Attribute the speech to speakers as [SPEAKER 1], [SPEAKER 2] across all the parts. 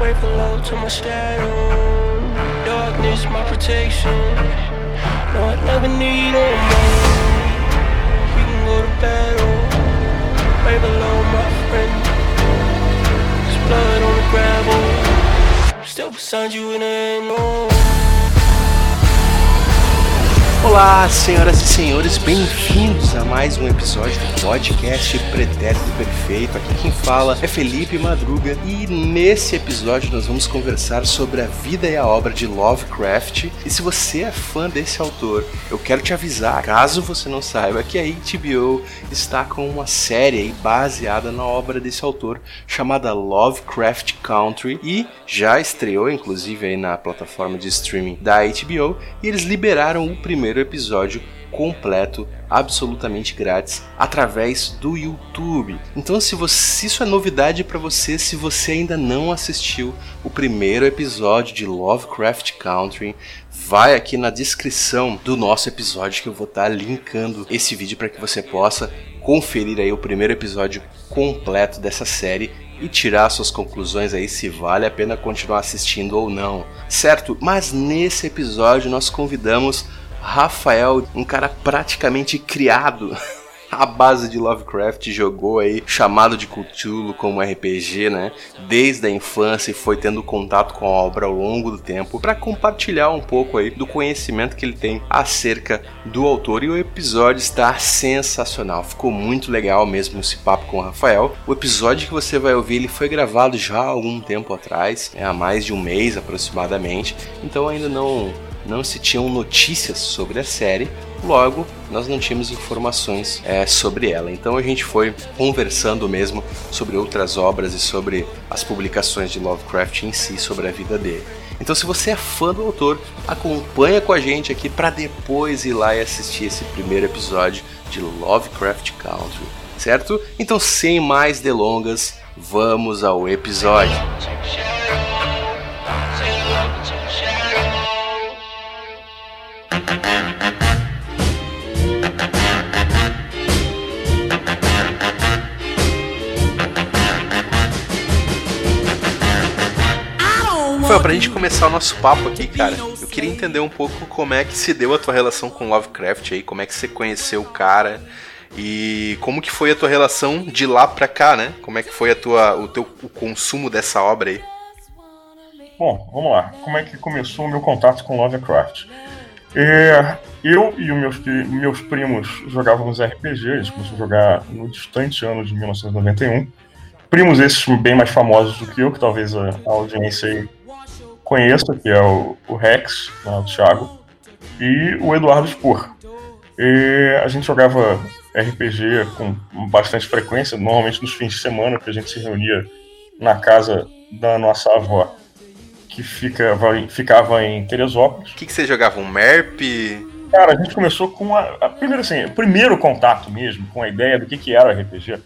[SPEAKER 1] Wait for low to my shadow. Darkness, my protection. No, I never need it more. We can go to battle. Way below, my friend. There's blood on the gravel. Still beside you in the end.
[SPEAKER 2] Olá, senhoras e senhores, bem-vindos a mais um episódio do podcast Pretérito Perfeito. Aqui quem fala é Felipe Madruga e nesse episódio nós vamos conversar sobre a vida e a obra de Lovecraft. E se você é fã desse autor, eu quero te avisar, caso você não saiba, que a HBO está com uma série baseada na obra desse autor chamada Lovecraft Country e já estreou inclusive aí na plataforma de streaming da HBO e eles liberaram o primeiro primeiro episódio completo, absolutamente grátis, através do YouTube. Então, se, você, se isso é novidade para você, se você ainda não assistiu o primeiro episódio de Lovecraft Country, vai aqui na descrição do nosso episódio que eu vou estar tá linkando esse vídeo para que você possa conferir aí o primeiro episódio completo dessa série e tirar suas conclusões aí se vale a pena continuar assistindo ou não, certo? Mas nesse episódio nós convidamos Rafael, um cara praticamente criado a base de Lovecraft jogou aí chamado de Cthulhu como RPG, né? Desde a infância e foi tendo contato com a obra ao longo do tempo para compartilhar um pouco aí do conhecimento que ele tem acerca do autor e o episódio está sensacional. Ficou muito legal mesmo esse papo com o Rafael. O episódio que você vai ouvir ele foi gravado já há algum tempo atrás, né? há mais de um mês aproximadamente. Então ainda não não se tinham notícias sobre a série, logo nós não tínhamos informações é, sobre ela. Então a gente foi conversando mesmo sobre outras obras e sobre as publicações de Lovecraft em si, sobre a vida dele. Então se você é fã do autor, acompanha com a gente aqui para depois ir lá e assistir esse primeiro episódio de Lovecraft Country, certo? Então sem mais delongas, vamos ao episódio. Rafael, pra gente começar o nosso papo aqui, cara, eu queria entender um pouco como é que se deu a tua relação com Lovecraft aí, como é que você conheceu o cara e como que foi a tua relação de lá pra cá, né? Como é que foi a tua, o teu o consumo dessa obra aí?
[SPEAKER 3] Bom, vamos lá. Como é que começou o meu contato com Lovecraft? É, eu e os meus, meus primos jogávamos RPG, a gente começou a jogar no distante ano de 1991. Primos esses bem mais famosos do que eu, que talvez a, a audiência aí conheça, que é o, o Rex, né, o Thiago, e o Eduardo Spor. E a gente jogava RPG com bastante frequência, normalmente nos fins de semana, que a gente se reunia na casa da nossa avó, que ficava, ficava em Teresópolis.
[SPEAKER 2] O que, que você jogava? Um MERP?
[SPEAKER 3] Cara, a gente começou com a, a primeiro assim, o primeiro contato mesmo com a ideia do que, que era RPG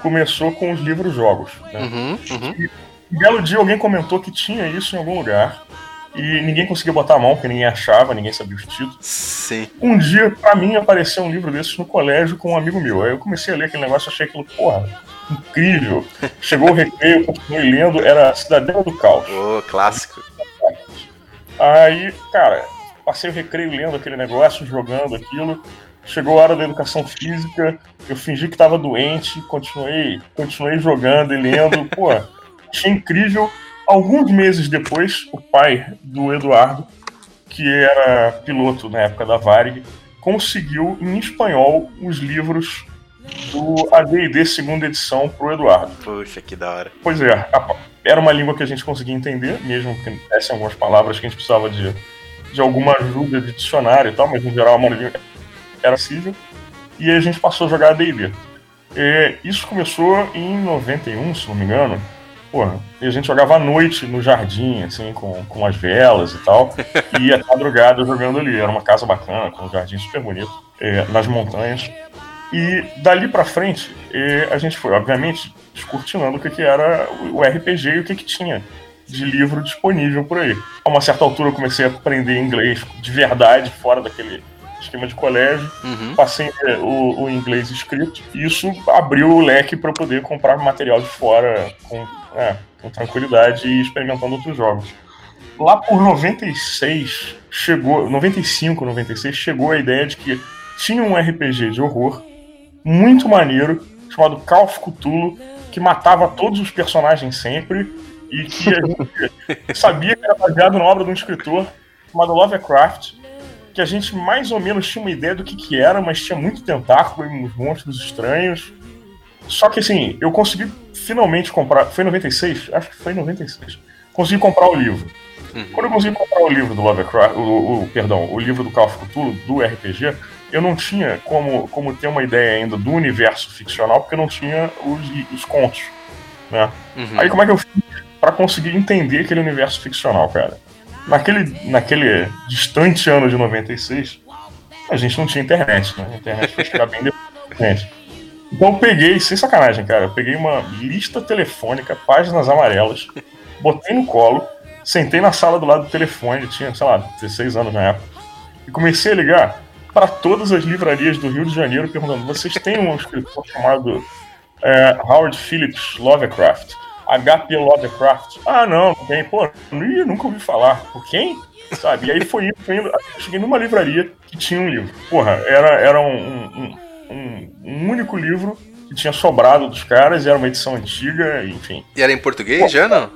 [SPEAKER 3] começou com os livros jogos. Né?
[SPEAKER 2] Uhum, uhum.
[SPEAKER 3] Um belo dia alguém comentou que tinha isso em algum lugar. E ninguém conseguia botar a mão, porque ninguém achava, ninguém sabia os títulos.
[SPEAKER 2] Sim.
[SPEAKER 3] Um dia, pra mim, apareceu um livro desses no colégio com um amigo meu. Aí eu comecei a ler aquele negócio, achei aquilo, porra, incrível. Chegou o recreio, continuei lendo, era Cidadela do Caos.
[SPEAKER 2] Ô, oh, clássico.
[SPEAKER 3] Aí, cara, passei o recreio lendo aquele negócio, jogando aquilo. Chegou a hora da educação física, eu fingi que estava doente, continuei, continuei jogando e lendo. Pô, achei incrível. Alguns meses depois, o pai do Eduardo, que era piloto na época da Varig, conseguiu em espanhol os livros do AD&D segunda edição pro Eduardo.
[SPEAKER 2] Puxa, que da hora.
[SPEAKER 3] Pois é, era uma língua que a gente conseguia entender, mesmo que tivessem algumas palavras que a gente precisava de, de alguma ajuda de dicionário e tal, mas no geral a maioria era possível. E aí a gente passou a jogar AD&D. Isso começou em 91, se não me engano, Porra, e a gente jogava à noite no jardim, assim, com, com as velas e tal, e ia madrugada jogando ali. Era uma casa bacana, com um jardim super bonito, é, nas montanhas. E dali pra frente, é, a gente foi, obviamente, descortinando o que, que era o RPG e o que, que tinha de livro disponível por aí. A uma certa altura eu comecei a aprender inglês de verdade, fora daquele esquema de colégio, uhum. passei o, o, inglês escrito, e isso abriu o leque para poder comprar material de fora com, é, com tranquilidade e experimentando outros jogos. Lá por 96, chegou, 95, 96, chegou a ideia de que tinha um RPG de horror muito maneiro, chamado Call of Cthulhu, que matava todos os personagens sempre e que a gente sabia que era baseado na obra de um escritor chamado Lovecraft, que a gente mais ou menos tinha uma ideia do que, que era, mas tinha muito tentáculo e uns monstros estranhos. Só que assim, eu consegui finalmente comprar. Foi em 96? Acho que foi em 96. Consegui comprar o livro. Uhum. Quando eu consegui comprar o livro do Lovecraft, o, o, perdão, o livro do Call of Cthulhu, do RPG, eu não tinha como, como ter uma ideia ainda do universo ficcional, porque eu não tinha os, os contos. Né? Uhum. Aí como é que eu fiz para conseguir entender aquele universo ficcional, cara? Naquele, naquele distante ano de 96, a gente não tinha internet, né? A internet foi chegar bem depois. Então eu peguei, sem sacanagem, cara, eu peguei uma lista telefônica, páginas amarelas, botei no colo, sentei na sala do lado do telefone, tinha, sei lá, 16 anos na época, e comecei a ligar para todas as livrarias do Rio de Janeiro perguntando: vocês têm um escritor chamado é, Howard Phillips Lovecraft? HP Lovecraft? Ah, não, não tem. Pô, nunca ouvi falar. Por quem? Sabe? E aí foi indo, foi indo. Cheguei numa livraria que tinha um livro. Porra, era, era um, um, um, um único livro que tinha sobrado dos caras, era uma edição antiga, enfim.
[SPEAKER 4] E era em português Pô, já, não?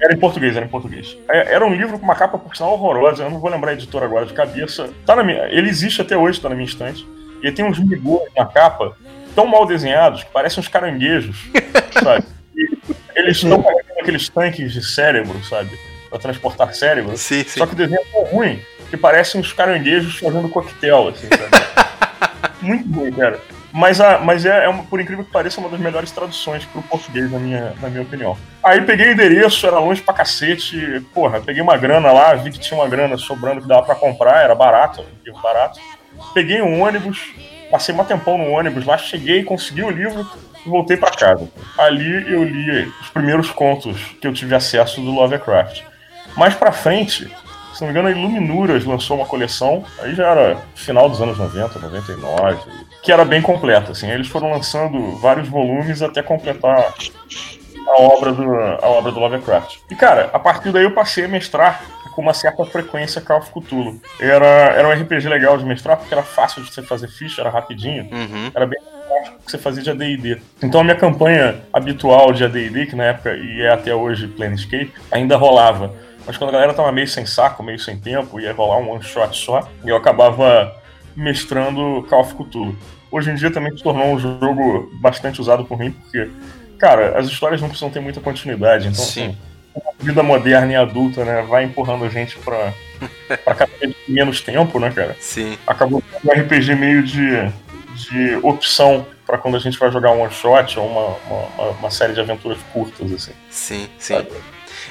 [SPEAKER 3] Era em português, era em português. É, era um livro com uma capa por sinal horrorosa, eu não vou lembrar a editora agora de cabeça. Tá na minha, ele existe até hoje, tá na minha estante. E tem uns migos na capa tão mal desenhados que parecem uns caranguejos, sabe? E eles estão carregando aqueles tanques de cérebro, sabe? Pra transportar cérebro.
[SPEAKER 4] Sim,
[SPEAKER 3] sim. Só que o desenho é tão ruim que parecem uns caranguejos fazendo coquetel, assim, sabe? Muito ruim, cara. Mas, a, mas é, é uma, por incrível que pareça, uma das melhores traduções pro português, na minha, na minha opinião. Aí peguei o endereço, era longe pra cacete. Porra, peguei uma grana lá, vi que tinha uma grana sobrando que dava pra comprar, era barato, livro barato. Peguei um ônibus, passei um tempão no ônibus lá, cheguei, consegui o livro voltei para casa. Ali eu li os primeiros contos que eu tive acesso do Lovecraft. Mais pra frente, se não me engano, a Iluminuras lançou uma coleção, aí já era final dos anos 90, 99, que era bem completa, assim. Eles foram lançando vários volumes até completar a obra do, a obra do Lovecraft. E, cara, a partir daí eu passei a mestrar com uma certa frequência Call of Cthulhu. Era, era um RPG legal de mestrar, porque era fácil de você fazer ficha, era rapidinho. Uhum. Era bem que você fazia de AD&D. Então a minha campanha habitual de AD&D, que na época e é até hoje Planescape, ainda rolava mas quando a galera tava meio sem saco, meio sem tempo, ia rolar um one shot só, e eu acabava mestrando Call of Cthulhu. Hoje em dia também se tornou um jogo bastante usado por mim, porque, cara, as histórias não precisam ter muita continuidade, então Sim. Assim, a vida moderna e adulta, né, vai empurrando a gente pra, pra cada vez menos tempo, né, cara?
[SPEAKER 4] Sim.
[SPEAKER 3] Acabou um RPG meio de, de opção para quando a gente vai jogar um one shot ou uma, uma, uma, série de aventuras curtas, assim.
[SPEAKER 4] Sim, sim. Sabe?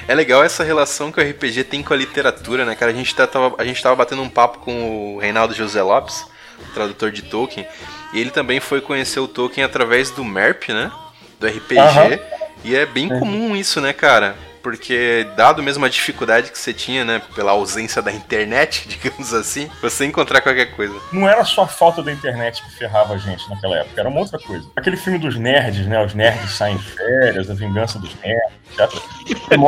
[SPEAKER 4] É legal essa relação que o RPG tem com a literatura, né, cara? A gente, tá, tava, a gente tava batendo um papo com o Reinaldo José Lopes, tradutor de Tolkien, e ele também foi conhecer o Tolkien através do MERP, né? Do RPG. Uhum. E é bem comum isso, né, cara? Porque dado mesmo a dificuldade que você tinha, né, pela ausência da internet, digamos assim, você encontrar qualquer coisa.
[SPEAKER 3] Não era só a falta da internet que ferrava a gente naquela época, era uma outra coisa. Aquele filme dos nerds, né, os nerds saem de férias, a vingança dos nerds, etc.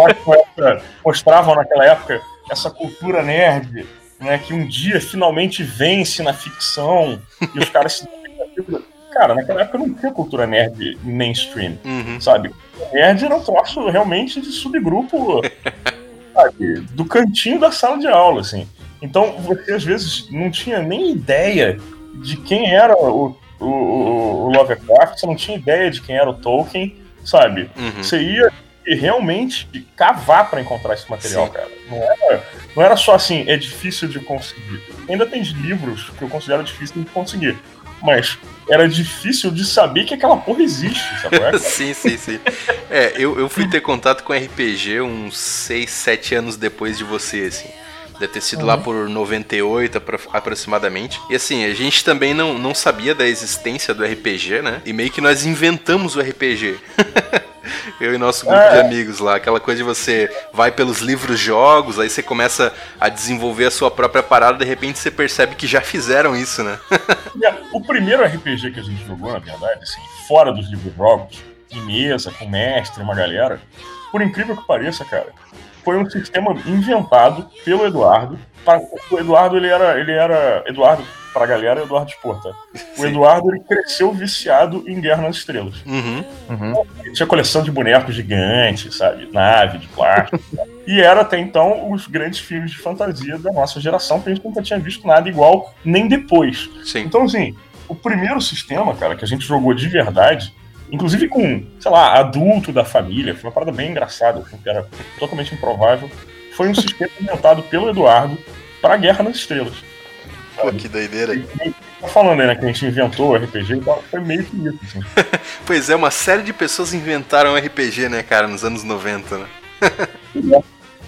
[SPEAKER 3] mostravam naquela época essa cultura nerd, né, que um dia finalmente vence na ficção e os caras se cara, naquela época não tinha cultura nerd mainstream, uhum. sabe? Nerd era um troço realmente de subgrupo, sabe? Do cantinho da sala de aula, assim. Então, você às vezes não tinha nem ideia de quem era o, o, o Lovecraft, você não tinha ideia de quem era o Tolkien, sabe? Uhum. Você ia realmente cavar para encontrar esse material, Sim. cara. Não era, não era só assim, é difícil de conseguir. Ainda tem livros que eu considero difícil de conseguir mas era difícil de saber que aquela porra existe, sabe?
[SPEAKER 4] sim, sim, sim. É, eu, eu fui ter contato com RPG uns 6, 7 anos depois de você, assim. Deve ter sido lá por 98 aproximadamente. E assim, a gente também não, não sabia da existência do RPG, né? E meio que nós inventamos o RPG. Eu e nosso grupo é. de amigos lá, aquela coisa de você vai pelos livros jogos, aí você começa a desenvolver a sua própria parada, de repente você percebe que já fizeram isso, né?
[SPEAKER 3] o primeiro RPG que a gente jogou, na verdade, assim, fora dos livros jogos, em mesa, com mestre, uma galera, por incrível que pareça, cara, foi um sistema inventado pelo Eduardo. O Eduardo, ele era, ele era Eduardo pra galera é Eduardo Spor, tá? O Eduardo ele cresceu viciado em Guerra nas Estrelas.
[SPEAKER 4] Uhum,
[SPEAKER 3] uhum. Ele tinha coleção de bonecos gigantes, sabe? Nave, de plástico. e era até então os grandes filmes de fantasia da nossa geração, que a gente nunca tinha visto nada igual, nem depois.
[SPEAKER 4] Sim.
[SPEAKER 3] Então, assim, o primeiro sistema, cara, que a gente jogou de verdade, inclusive com, sei lá, adulto da família, foi uma parada bem engraçada, assim, que era totalmente improvável, foi um sistema inventado pelo Eduardo para Guerra nas Estrelas.
[SPEAKER 4] Pô, que doideira.
[SPEAKER 3] Tá falando aí, né, que a gente inventou RPG e tal, foi meio que isso, assim.
[SPEAKER 4] pois é, uma série de pessoas inventaram RPG, né, cara, nos anos 90, né?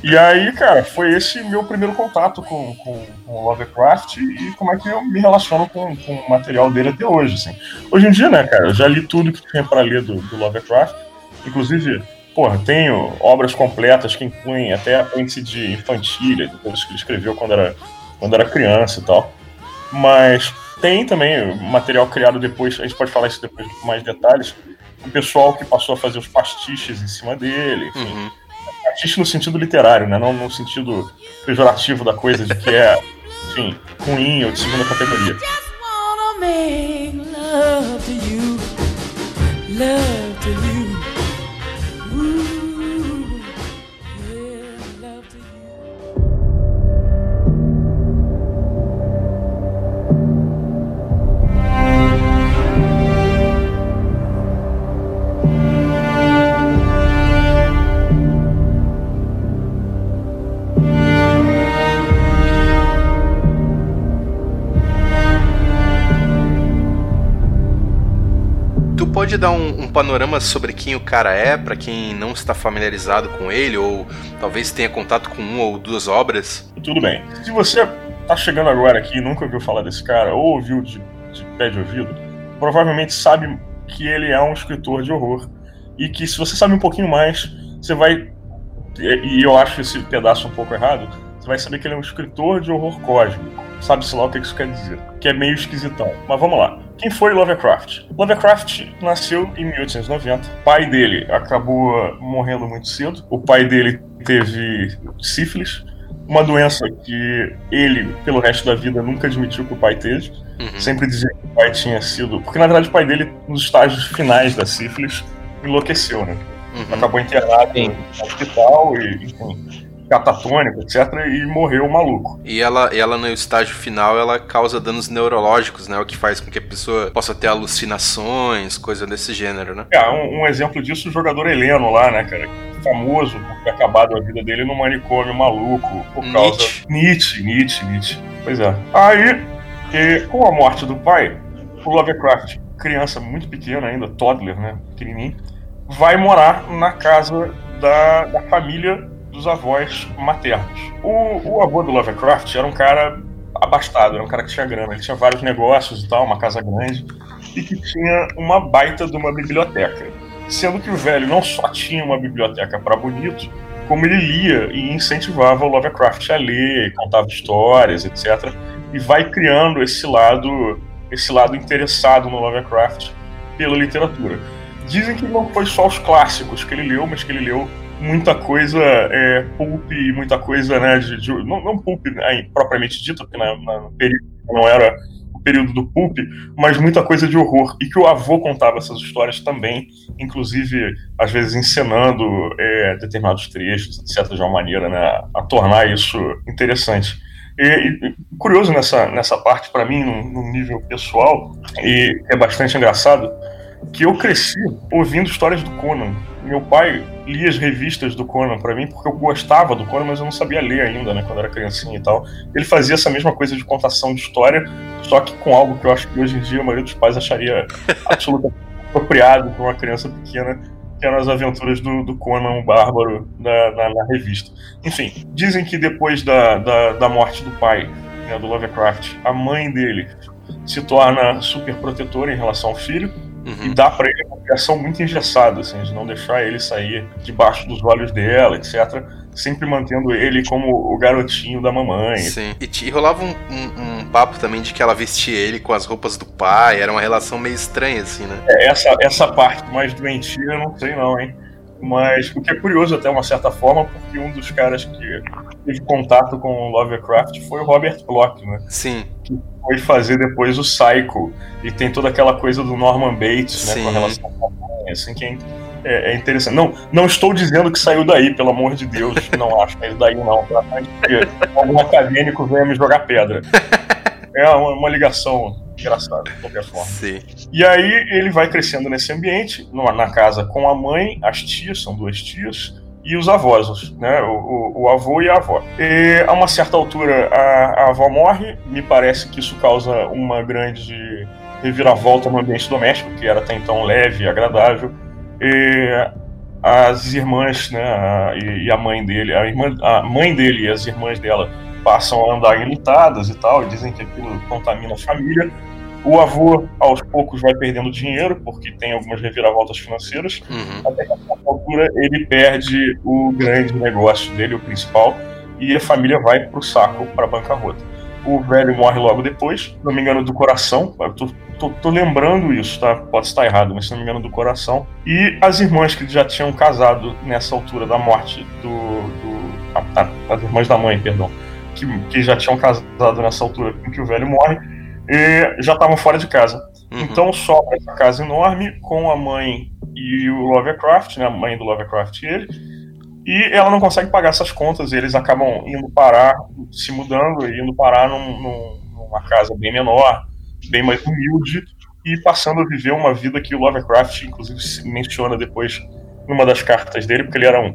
[SPEAKER 3] e aí, cara, foi esse meu primeiro contato com, com, com Lovecraft e como é que eu me relaciono com, com o material dele até hoje, assim. Hoje em dia, né, cara, eu já li tudo que tinha para ler do, do Lovecraft, inclusive porra, tenho obras completas que incluem até apêndice de infantilha, coisas que ele escreveu quando era quando era criança e tal. Mas tem também material criado depois, a gente pode falar isso depois com mais detalhes. O pessoal que passou a fazer os pastiches em cima dele, enfim. Uhum. Pastiche no sentido literário, né? Não no sentido pejorativo da coisa, de que é, enfim, ruim ou de segunda categoria. Love
[SPEAKER 4] pode dar um, um, panorama sobre quem o cara é, para quem não está familiarizado com ele, ou talvez tenha contato com uma ou duas obras?
[SPEAKER 3] Tudo bem. Se você tá chegando agora aqui e nunca ouviu falar desse cara, ou ouviu de, de pé de ouvido, provavelmente sabe que ele é um escritor de horror. E que se você sabe um pouquinho mais, você vai. E eu acho esse pedaço um pouco errado, você vai saber que ele é um escritor de horror cósmico. Sabe-se lá o que isso quer dizer. Que é meio esquisitão. Mas vamos lá. Quem foi Lovecraft? Lovecraft nasceu em 1890. O pai dele acabou morrendo muito cedo. O pai dele teve sífilis, uma doença que ele, pelo resto da vida, nunca admitiu que o pai teve. Uhum. Sempre dizia que o pai tinha sido. Porque na verdade o pai dele, nos estágios finais da sífilis, enlouqueceu, né? Uhum. Acabou internado Sim. no hospital e, enfim catatônico, etc., e morreu maluco.
[SPEAKER 4] E ela, ela no estágio final, ela causa danos neurológicos, né? O que faz com que a pessoa possa ter alucinações, coisa desse gênero, né?
[SPEAKER 3] É, um, um exemplo disso, o jogador Heleno lá, né, cara? Famoso por ter acabado a vida dele no manicômio maluco por causa. Nietzsche, Nietzsche, Nietzsche. Pois é. Aí, e, com a morte do pai, o Lovecraft, criança muito pequena ainda, toddler, né? Pequenininho, vai morar na casa da, da família dos avós maternos. O, o avô do Lovecraft era um cara abastado, era um cara que tinha grana, ele tinha vários negócios e tal, uma casa grande, e que tinha uma baita de uma biblioteca. Sendo que o velho não só tinha uma biblioteca para bonito, como ele lia e incentivava o Lovecraft a ler, contava histórias, etc. E vai criando esse lado, esse lado interessado no Lovecraft pela literatura. Dizem que não foi só os clássicos que ele leu, mas que ele leu muita coisa é, pulp, muita coisa, né, de, de não, não pulp né, propriamente dito, porque na, na, no período não era o período do pulp, mas muita coisa de horror, e que o avô contava essas histórias também, inclusive, às vezes encenando é, determinados trechos, etc., de uma maneira, né, a tornar isso interessante. E, e, curioso nessa, nessa parte, para mim, num, num, nível pessoal, e é bastante engraçado, que eu cresci ouvindo histórias do Conan. Meu pai lia as revistas do Conan para mim porque eu gostava do Conan, mas eu não sabia ler ainda, né, quando era criancinha e tal. Ele fazia essa mesma coisa de contação de história, só que com algo que eu acho que hoje em dia a maioria dos pais acharia absolutamente apropriado para uma criança pequena, que eram as aventuras do, do Conan, o bárbaro, na, na, na, revista. Enfim, dizem que depois da, da, da morte do pai, né, do Lovecraft, a mãe dele se torna super protetora em relação ao filho, uhum. e dá para ele uma criação muito engessada, assim, de não deixar ele sair debaixo dos olhos dela, etc. Sempre mantendo ele como o garotinho da mamãe.
[SPEAKER 4] Sim. E, e rolava um, um, um, papo também de que ela vestia ele com as roupas do pai, era uma relação meio estranha, assim, né?
[SPEAKER 3] É, essa, essa parte mais doentia, eu não sei não, hein? Mas o que é curioso até uma certa forma, porque um dos caras que teve contato com Lovecraft foi o Robert Bloch, né?
[SPEAKER 4] Sim.
[SPEAKER 3] Que foi fazer depois o Psycho. E tem toda aquela coisa do Norman Bates, né? Com relação com a mãe, assim, que é, é, interessante. Não, não estou dizendo que saiu daí, pelo amor de Deus. Não acho que é daí não, tá? Porque algum acadêmico venha me jogar pedra. É uma, uma ligação engraçada, de qualquer forma.
[SPEAKER 4] Sim.
[SPEAKER 3] E aí ele vai crescendo nesse ambiente, na casa com a mãe, as tias, são duas tias, e os avós, né? O, o, o, avô e a avó. E a uma certa altura a, a avó morre, me parece que isso causa uma grande reviravolta no ambiente doméstico, que era até então leve e agradável. E as irmãs, né, a, e, a mãe dele, a, irmã, a mãe dele e as irmãs dela passam a andar enlutadas e tal, e dizem que aquilo contamina a família. O avô, aos poucos, vai perdendo dinheiro, porque tem algumas reviravoltas financeiras, uhum. até que a altura ele perde o grande negócio dele, o principal, e a família vai para o saco, para a bancarrota. O velho morre logo depois, se não me engano, do coração. Eu tô, tô, tô, lembrando isso, tá? Pode estar errado, mas se não me engano, do coração. E as irmãs que já tinham casado nessa altura da morte do. do a, a, as irmãs da mãe, perdão. Que, que já tinham casado nessa altura em que o velho morre e já estavam fora de casa. Uhum. Então sobra essa casa enorme com a mãe e o Lovecraft, né, a mãe do Lovecraft e ele, e ela não consegue pagar essas contas e eles acabam indo parar, se mudando e indo parar num, num, numa casa bem menor, bem mais humilde e passando a viver uma vida que o Lovecraft, inclusive, menciona depois numa das cartas dele, porque ele era um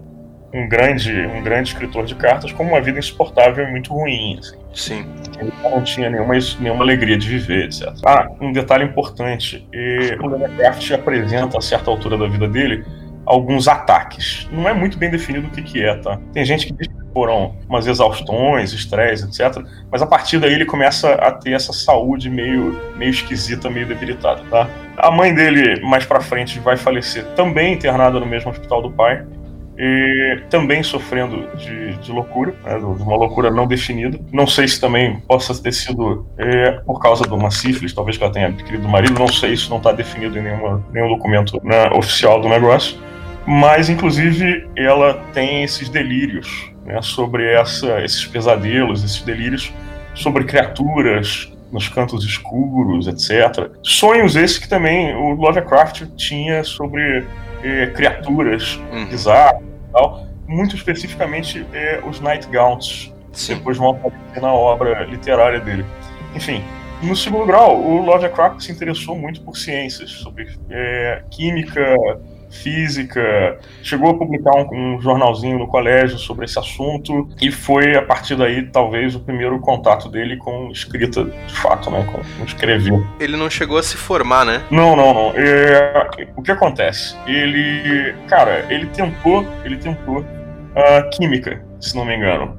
[SPEAKER 3] um grande, um grande escritor de cartas como uma vida insuportável e muito ruim. Assim.
[SPEAKER 4] Sim.
[SPEAKER 3] Ele não tinha nenhuma, nenhuma alegria de viver, etc. Ah, um detalhe importante: e, o Lovecraft apresenta, a certa altura da vida dele, alguns ataques. Não é muito bem definido o que, que é, tá? Tem gente que diz que foram umas exaustões, estresse, etc. Mas a partir daí ele começa a ter essa saúde meio, meio esquisita, meio debilitada, tá? A mãe dele, mais pra frente, vai falecer também internada no mesmo hospital do pai e também sofrendo de, de loucura, né, de uma loucura não definida. Não sei se também possa ter sido é, por causa de uma sífilis, talvez que ela tenha adquirido do marido, não sei, isso não está definido em nenhuma, nenhum documento né, oficial do negócio. Mas, inclusive, ela tem esses delírios né, sobre essa, esses pesadelos, esses delírios sobre criaturas nos cantos escuros, etc. Sonhos esses que também o Lovecraft tinha sobre eh, criaturas uhum. bizarras tal, muito especificamente é, os Nightgaunts, que depois vão aparecer na obra literária dele. Enfim, no segundo grau, o Lovecraft se interessou muito por ciências, sobre é, química, física, chegou a publicar um, um, jornalzinho no colégio sobre esse assunto e foi a partir daí talvez o primeiro contato dele com escrita de fato, né, com, com escrever.
[SPEAKER 4] Ele não chegou a se formar, né?
[SPEAKER 3] Não, não, não. É, o que acontece? Ele, cara, ele tentou, ele tentou uh, química, se não me engano.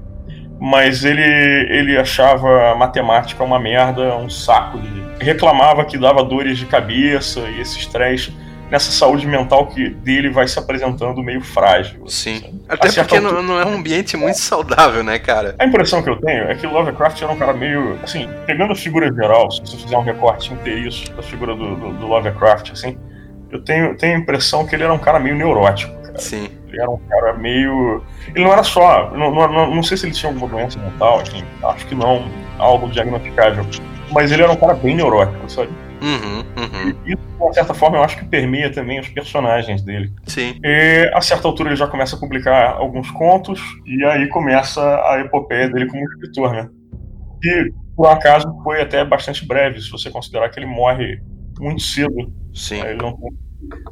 [SPEAKER 3] Mas ele, ele achava a matemática uma merda, um saco de. Reclamava que dava dores de cabeça e esse estresse nessa saúde mental que dele vai se apresentando meio frágil.
[SPEAKER 4] Sim. Assim. Até porque altura... não, não, é um ambiente muito saudável, né, cara?
[SPEAKER 3] A impressão que eu tenho é que Lovecraft era um cara meio. Assim, pegando a figura geral, se você fizer um recorte inteiriço da figura do, do, do Lovecraft, assim, eu tenho, tenho a impressão que ele era um cara meio neurótico. Cara.
[SPEAKER 4] Sim.
[SPEAKER 3] Ele era um cara meio. Ele não era só. Não, não, não sei se ele tinha alguma doença mental, assim, acho que não, algo diagnosticável. Mas ele era um cara bem neurótico, sabe?
[SPEAKER 4] Uhum, uhum.
[SPEAKER 3] E isso, de uma certa forma, eu acho que permeia também os personagens dele.
[SPEAKER 4] Sim.
[SPEAKER 3] E, a certa altura, ele já começa a publicar alguns contos, e aí começa a epopeia dele como escritor, né? E, por acaso, foi até bastante breve, se você considerar que ele morre muito cedo.
[SPEAKER 4] Sim.
[SPEAKER 3] Ele não tem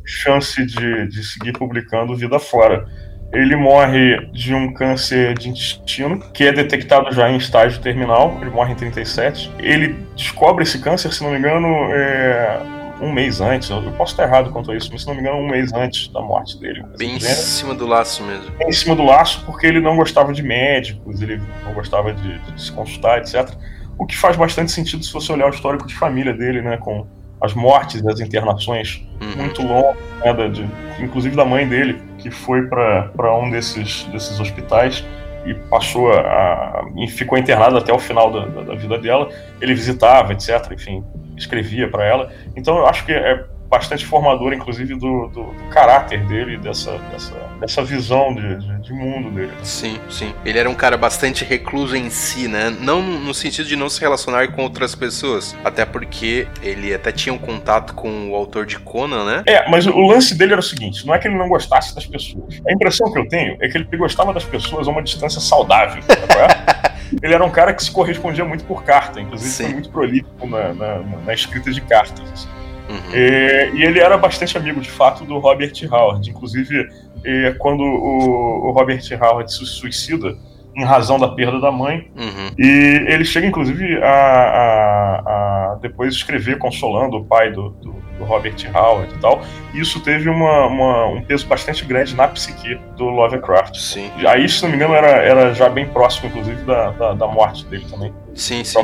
[SPEAKER 3] chance de, de seguir publicando vida fora. Ele morre de um câncer de intestino, que é detectado já em estágio terminal. Ele morre em 37. Ele descobre esse câncer, se não me engano, é, um mês antes. Eu posso estar errado quanto a isso, mas se não me engano, um mês antes da morte dele.
[SPEAKER 4] Bem em cima do laço mesmo.
[SPEAKER 3] Bem em cima do laço, porque ele não gostava de médicos, ele não gostava de, de se consultar, etc. O que faz bastante sentido se você olhar o histórico de família dele, né? Com as mortes e as internações
[SPEAKER 4] Uhum.
[SPEAKER 3] muito longas, né, de- inclusive da mãe dele, que foi para um desses, desses hospitais e passou a, e ficou internada até o final da, da- da vida dela. Ele visitava, etc. Enfim, escrevia para ela. Então eu acho que é bastante formador, inclusive, do, do- do caráter dele, dessa, dessa, dessa visão de, de- de mundo dele.
[SPEAKER 4] Sim, sim. Ele era um cara bastante recluso em si, né? Não no sentido de não se relacionar com outras pessoas. Até porque ele até tinha um contato com o autor de Conan, né?
[SPEAKER 3] É, mas o lance dele era o seguinte: não é que ele não gostasse das pessoas. A impressão que eu tenho é que ele gostava das pessoas a uma distância saudável. é? ele era um cara que se correspondia muito por carta, inclusive
[SPEAKER 4] Sim.
[SPEAKER 3] foi muito prolífico na, na- na escrita de cartas. assim.
[SPEAKER 4] Uhum.
[SPEAKER 3] É, e ele era bastante amigo, de fato, do Robert Howard. Inclusive, quando o, o Robert Howard se suicida em razão da perda da mãe,
[SPEAKER 4] Uhum.
[SPEAKER 3] e ele chega, inclusive, a, a- a depois escrever consolando o pai do, do- do Robert Howard e tal. E isso teve uma- uma- um peso bastante grande na psique do Lovecraft.
[SPEAKER 4] Sim,
[SPEAKER 3] Aí, se não me engano, era, era já bem próximo, inclusive, da, da, da morte dele também
[SPEAKER 4] sim, sim.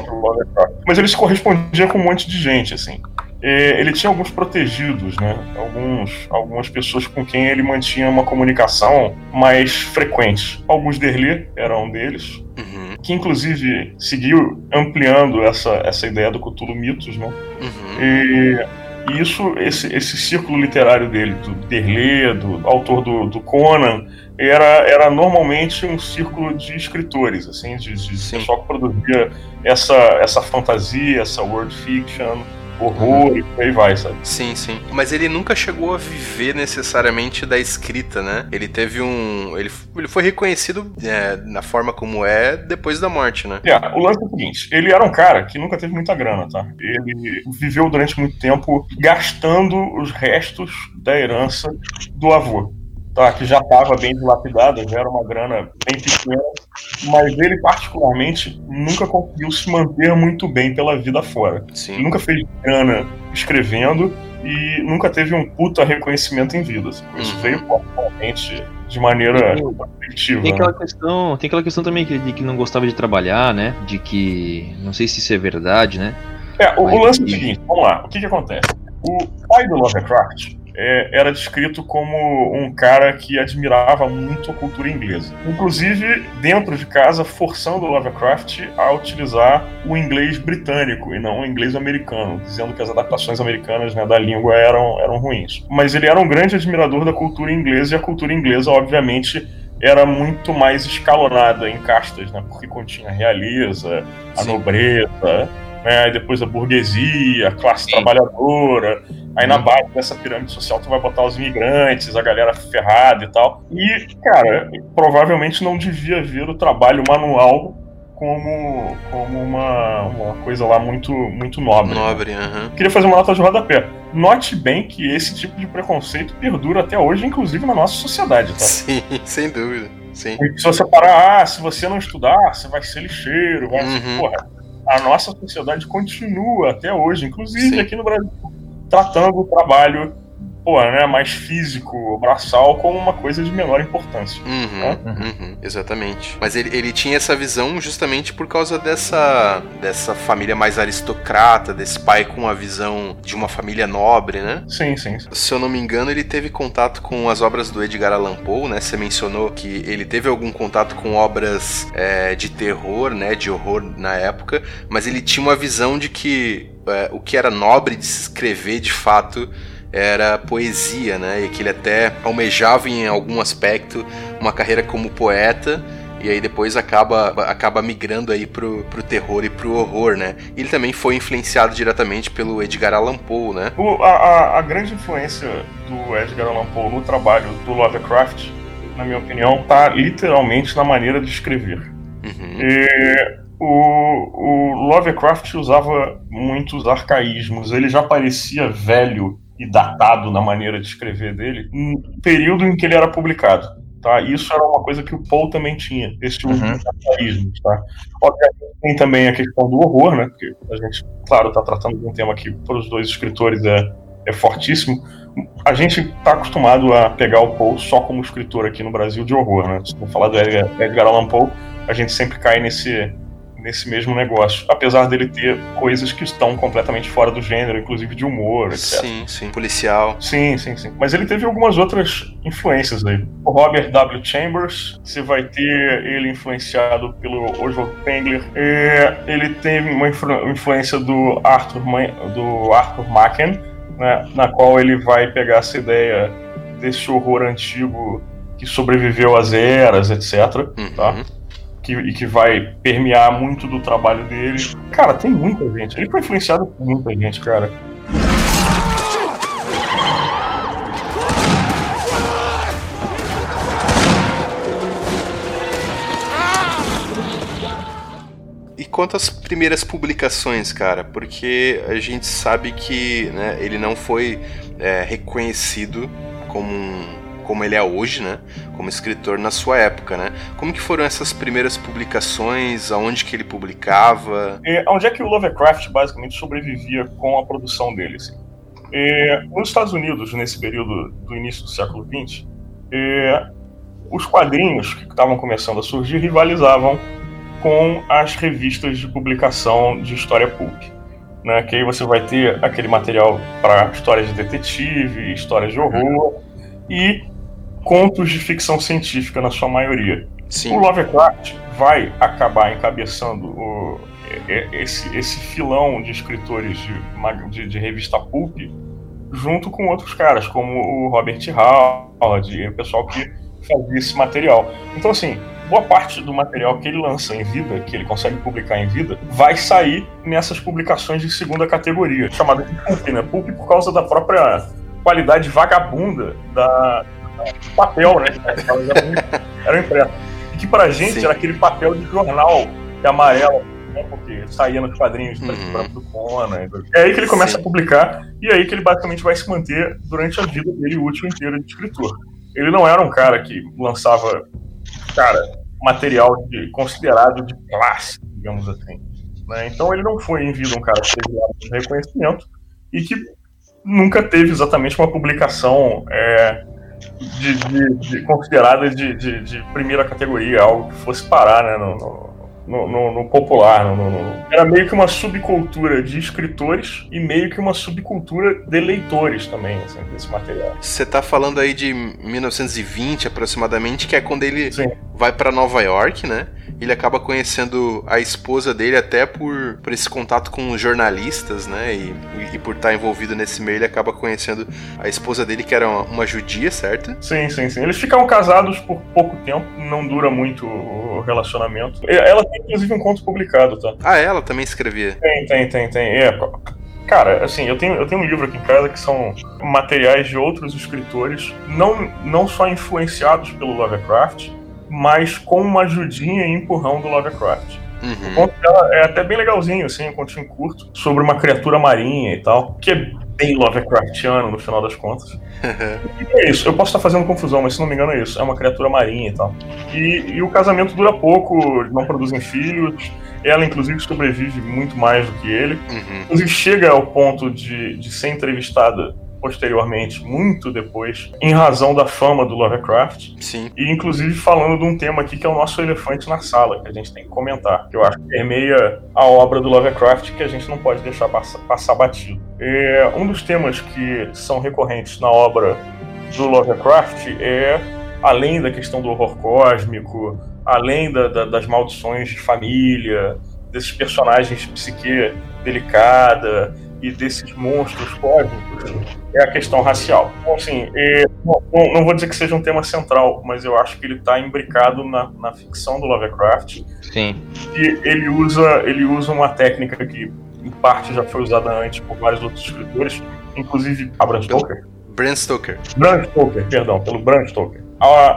[SPEAKER 3] Mas ele se correspondia com um monte de gente, assim. É, Ele tinha alguns protegidos, né? Alguns, algumas pessoas com quem ele mantinha uma comunicação mais frequente. Alguns Derlê eram um deles,
[SPEAKER 4] Uhum.
[SPEAKER 3] que inclusive seguiu ampliando essa, essa ideia do Cthulhu Mitos, né?
[SPEAKER 4] Uhum.
[SPEAKER 3] E, e isso, esse, esse círculo literário dele, do Derlê, do autor do, do Conan, era, era normalmente um círculo de escritores, assim, de, de pessoal que produzia essa, essa fantasia, essa world fiction, horror e por aí vai, sabe?
[SPEAKER 4] Sim, sim. Mas ele nunca chegou a viver necessariamente da escrita, né? Ele teve um. Ele, ele foi reconhecido é, na forma como é depois da morte, né?
[SPEAKER 3] É, o lance é o seguinte, ele era um cara que nunca teve muita grana, tá? Ele viveu durante muito tempo gastando os restos da herança do avô, tá? Que já estava bem dilapidada, já era uma grana bem pequena, mas ele particularmente nunca conseguiu se manter muito bem pela vida fora. Ele
[SPEAKER 4] Sim.
[SPEAKER 3] nunca fez grana escrevendo e nunca teve um puta reconhecimento em vida. assim. Isso
[SPEAKER 4] Uhum.
[SPEAKER 3] veio provavelmente de maneira
[SPEAKER 5] Tem-. Tem
[SPEAKER 3] né?
[SPEAKER 5] aquela questão, tem aquela questão também que, de que não gostava de trabalhar, né? De que. Não sei se isso é verdade, né?
[SPEAKER 3] É, o, o lance é o seguinte, vamos lá, o que que acontece? O pai do Lovecraft é, era descrito como um cara que admirava muito a cultura inglesa. Inclusive, dentro de casa, forçando Lovecraft a utilizar o inglês britânico e não o inglês americano, dizendo que as adaptações americanas né, da língua eram, eram ruins. Mas ele era um grande admirador da cultura inglesa e a cultura inglesa, obviamente, era muito mais escalonada em castas, né? Porque continha a realeza, a
[SPEAKER 4] Sim.
[SPEAKER 3] nobreza, né? depois a burguesia, a classe
[SPEAKER 5] Sim.
[SPEAKER 3] trabalhadora. Aí na
[SPEAKER 5] Uhum.
[SPEAKER 3] base dessa pirâmide social tu vai botar os imigrantes, a galera ferrada e tal. E, cara, provavelmente não devia ver o trabalho manual como, como uma, uma coisa lá muito, muito nobre.
[SPEAKER 4] Nobre.
[SPEAKER 3] Queria fazer uma nota de rodapé. Note bem que esse tipo de preconceito perdura até hoje, inclusive na nossa sociedade, tá?
[SPEAKER 4] Sim, sem dúvida. Sim.
[SPEAKER 3] Se você parar, ah, se você não estudar, você vai ser lixeiro, vai ser.
[SPEAKER 4] Uhum.
[SPEAKER 3] Porra, a nossa sociedade continua até hoje, inclusive
[SPEAKER 4] Sim.
[SPEAKER 3] aqui no Brasil, tratando o trabalho porra, né, mais físico, braçal, como uma coisa de menor importância.
[SPEAKER 4] Uhum, uhum, exatamente. Mas ele, ele tinha essa visão justamente por causa dessa, dessa família mais aristocrata, desse pai com a visão de uma família nobre, né?
[SPEAKER 3] Sim, sim. sim.
[SPEAKER 4] Se eu não me engano, ele teve contato com as obras do Edgar Allan Poe, né? Você mencionou que ele teve algum contato com obras é, de terror, né? De horror na época, mas ele tinha uma visão de que é, o que era nobre de se escrever de fato era poesia, né? E que ele até almejava em algum aspecto uma carreira como poeta. E aí depois acaba, acaba migrando aí pro, pro terror e pro horror, né? Ele também foi influenciado diretamente pelo Edgar Allan Poe, né?
[SPEAKER 3] O- a, a- grande influência do Edgar Allan Poe no trabalho do Lovecraft, na minha opinião, está literalmente na maneira de escrever.
[SPEAKER 4] Uhum.
[SPEAKER 3] E o, o Lovecraft usava muitos arcaísmos. Ele já parecia velho e datado na maneira de escrever dele no período em que ele era publicado. Tá? Isso era uma coisa que o Poe também tinha, esse uso
[SPEAKER 5] Uhum.
[SPEAKER 3] dos. Tá? Obviamente tem também a questão do horror, né? Porque a gente, claro, está tratando de um tema que para os dois escritores é, é fortíssimo. A gente está acostumado a pegar o Poe só como escritor aqui no Brasil de horror, né? Se for falar do Edgar, Edgar Allan Poe, a gente sempre cai nesse nesse mesmo negócio. Apesar dele ter coisas que estão completamente fora do gênero, inclusive de humor, etc.
[SPEAKER 4] Sim, sim. Policial.
[SPEAKER 3] Sim, sim, sim. Mas ele teve algumas outras influências aí. O Robert W. Chambers, você vai ter ele influenciado pelo Oswald Spengler. É, ele teve uma influência do Arthur, do Arthur Machen, né, na qual ele vai pegar essa ideia desse horror antigo que sobreviveu às eras, etc. Uhum. Tá? Que, e que vai permear muito do trabalho dele. Cara, tem muita gente. Ele foi influenciado por muita gente, cara.
[SPEAKER 4] E quanto às primeiras publicações, cara, porque a gente sabe que né, ele não foi é, reconhecido como um como ele é hoje, né? Como escritor na sua época, né? Como que foram essas primeiras publicações? Aonde que ele publicava?
[SPEAKER 3] É, onde é que o Lovecraft basicamente sobrevivia com a produção dele? Assim? Nos Estados Unidos, nesse período do início do século XX, os quadrinhos que estavam começando a surgir rivalizavam com as revistas de publicação de história pulp. Né, que aí você vai ter aquele material para histórias de detetive, histórias de horror e contos de ficção científica na sua maioria. Sim. O Lovecraft vai acabar encabeçando o, esse, esse filão de escritores de, de, de, revista pulp junto com outros caras, como o Robert Howard o pessoal que fazia esse material. Então, assim, boa parte do material que ele lança em vida, que ele consegue publicar em vida, vai sair nessas publicações de segunda categoria, chamada de pulp, né? Pulp por causa da própria qualidade vagabunda da, papel, né? Era impresso. E que pra gente Sim. era aquele papel de jornal que é amarelo, né? porque saía nos quadrinhos uhum. do Conan. É aí que ele começa Sim. a publicar e é aí que ele basicamente vai se manter durante a vida dele útil inteira de escritor. Ele não era um cara que lançava, cara, material de, considerado de classe, digamos assim. Né? Então ele não foi em vida um cara que teve reconhecimento e que nunca teve exatamente uma publicação é, de, de, de, considerada de, de, primeira categoria, algo que fosse parar né, no, no no, no, popular. No, Era meio que uma subcultura de escritores e meio que uma subcultura de leitores também, assim, desse material.
[SPEAKER 4] Você tá falando aí de 1920 aproximadamente, que é quando ele Sim. vai para Nova York, né? Ele acaba conhecendo a esposa dele até por, por esse contato com jornalistas, né? E, e, por estar envolvido nesse meio, ele acaba conhecendo a esposa dele, que era uma, uma judia, certo?
[SPEAKER 3] Sim, sim, sim. Eles ficam casados por pouco tempo, não dura muito o relacionamento. Ela tem inclusive um conto publicado, tá?
[SPEAKER 4] Ah, ela também escrevia?
[SPEAKER 3] Tem, tem, tem, tem. É, Cara, assim, eu tenho, eu tenho um livro aqui em casa que são materiais de outros escritores, não, não só influenciados pelo Lovecraft, mas com uma ajudinha e empurrão do Lovecraft. Uhum. O conto dela é até bem legalzinho, assim, um continho curto, sobre uma criatura marinha e tal, que é bem Lovecraftiano no final das contas. e é isso, eu posso estar fazendo confusão, mas se não me engano é isso, é uma criatura marinha e tal. E, e o casamento dura pouco, não produzem filhos, ela inclusive sobrevive muito mais do que ele. Uhum. Inclusive chega ao ponto de, de ser entrevistada posteriormente, muito depois, em razão da fama do Lovecraft.
[SPEAKER 4] Sim.
[SPEAKER 3] E inclusive falando de um tema aqui que é o nosso elefante na sala, que a gente tem que comentar, que eu acho que permeia a obra do Lovecraft que a gente não pode deixar passar, passar batido. É, um dos temas que são recorrentes na obra do Lovecraft é, além da questão do horror cósmico, além da, da, das maldições de família, desses personagens de psique delicada, e desses monstros cósmicos é a questão racial. Então, assim, é, não, não, vou dizer que seja um tema central, mas eu acho que ele está imbricado na, na ficção do Lovecraft.
[SPEAKER 4] Sim.
[SPEAKER 3] E ele usa, ele usa uma técnica que, em parte, já foi usada antes por vários outros escritores, inclusive a Bram Stoker.
[SPEAKER 4] Bram Stoker.
[SPEAKER 3] Bram Stoker, perdão, pelo Bram Stoker.